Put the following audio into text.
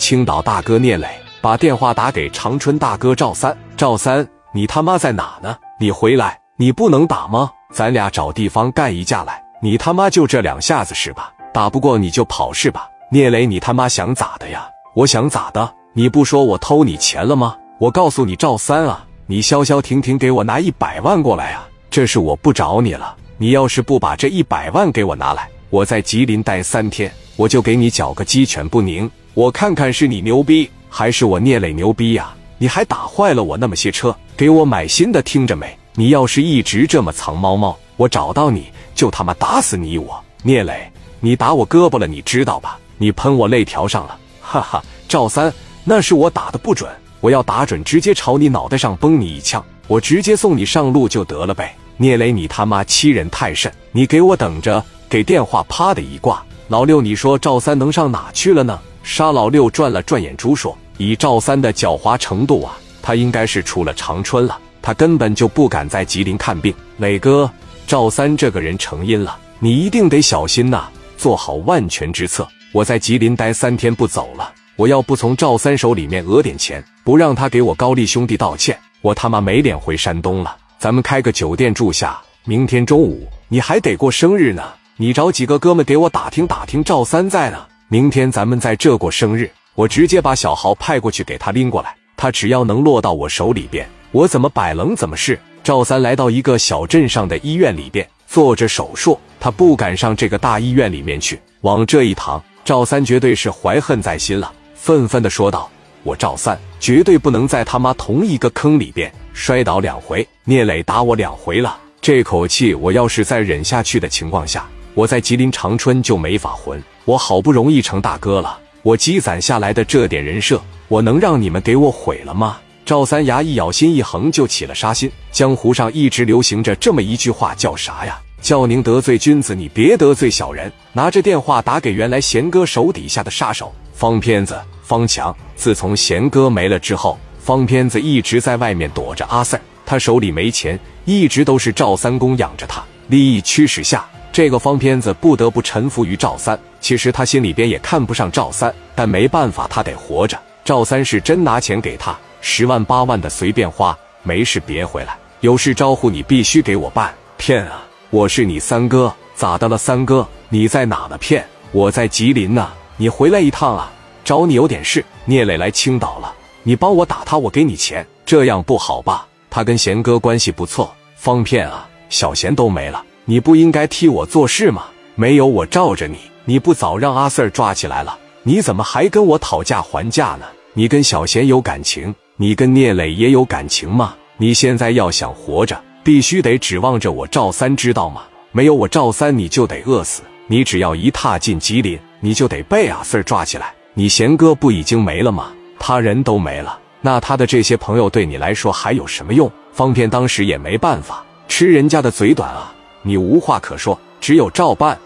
青岛大哥聂磊把电话打给长春大哥赵三，赵三，你他妈在哪呢？你回来，你不能打吗？咱俩找地方干一架来。你他妈就这两下子是吧？打不过你就跑是吧？聂磊，你他妈想咋的呀？我想咋的？你不说我偷你钱了吗？我告诉你，赵三啊，你消消停停给我拿一百万过来啊！这是我不找你了。你要是不把这一百万给我拿来，我在吉林待三天，我就给你搅个鸡犬不宁。我看看是你牛逼，还是我聂磊牛逼呀？你还打坏了我那么些车，给我买新的，听着没？你要是一直这么藏猫猫，我找到你就他妈打死你！我聂磊，你打我胳膊了，你知道吧？你喷我肋条上了，哈哈！赵三，那是我打的不准，我要打准，直接朝你脑袋上崩你一枪，我直接送你上路就得了呗。聂磊，你他妈欺人太甚！你给我等着！给电话啪的一挂，老六，你说赵三能上哪去了呢？沙老六转了转眼珠，说：“以赵三的狡猾程度啊，他应该是出了长春了。”他根本就不敢在吉林看病。磊哥，赵三这个人成阴了，你一定得小心呐，做好万全之策。我在吉林待三天不走了，我要不从赵三手里面讹点钱，不让他给我高丽兄弟道歉，我他妈没脸回山东了。咱们开个酒店住下，明天中午你还得过生日呢，你找几个哥们给我打听打听，赵三在呢。明天咱们在这过生日，我直接把小豪派过去给他拎过来，他只要能落到我手里边。我怎么摆棱怎么是。赵三来到一个小镇上的医院里边，做着手术。他不敢上这个大医院里面去，往这一躺，赵三绝对是怀恨在心了，愤愤的说道：“我赵三绝对不能在他妈同一个坑里边摔倒两回。聂磊打我两回了，这口气我要是再忍下去的情况下，我在吉林长春就没法混。我好不容易成大哥了，我积攒下来的这点人设，我能让你们给我毁了吗？”赵三牙一咬，心一横，就起了杀心。江湖上一直流行着这么一句话，叫啥呀？叫您得罪君子，你别得罪小人。拿着电话打给原来贤哥手底下的杀手方片子方强。自从贤哥没了之后，方片子一直在外面躲着阿 Sir，他手里没钱，一直都是赵三公养着他。利益驱使下，这个方片子不得不臣服于赵三。其实他心里边也看不上赵三，但没办法，他得活着。赵三是真拿钱给他。十万八万的随便花，没事别回来，有事招呼你必须给我办。骗啊！我是你三哥，咋的了？三哥，你在哪呢？骗！我在吉林呢，你回来一趟啊！找你有点事。聂磊来青岛了，你帮我打他，我给你钱。这样不好吧？他跟贤哥关系不错。方骗啊！小贤都没了，你不应该替我做事吗？没有我罩着你，你不早让阿 Sir 抓起来了？你怎么还跟我讨价还价呢？你跟小贤有感情？你跟聂磊也有感情吗？你现在要想活着，必须得指望着我赵三，知道吗？没有我赵三，你就得饿死。你只要一踏进吉林，你就得被阿 Sir 抓起来。你贤哥不已经没了吗？他人都没了，那他的这些朋友对你来说还有什么用？方片当时也没办法，吃人家的嘴短啊，你无话可说，只有照办。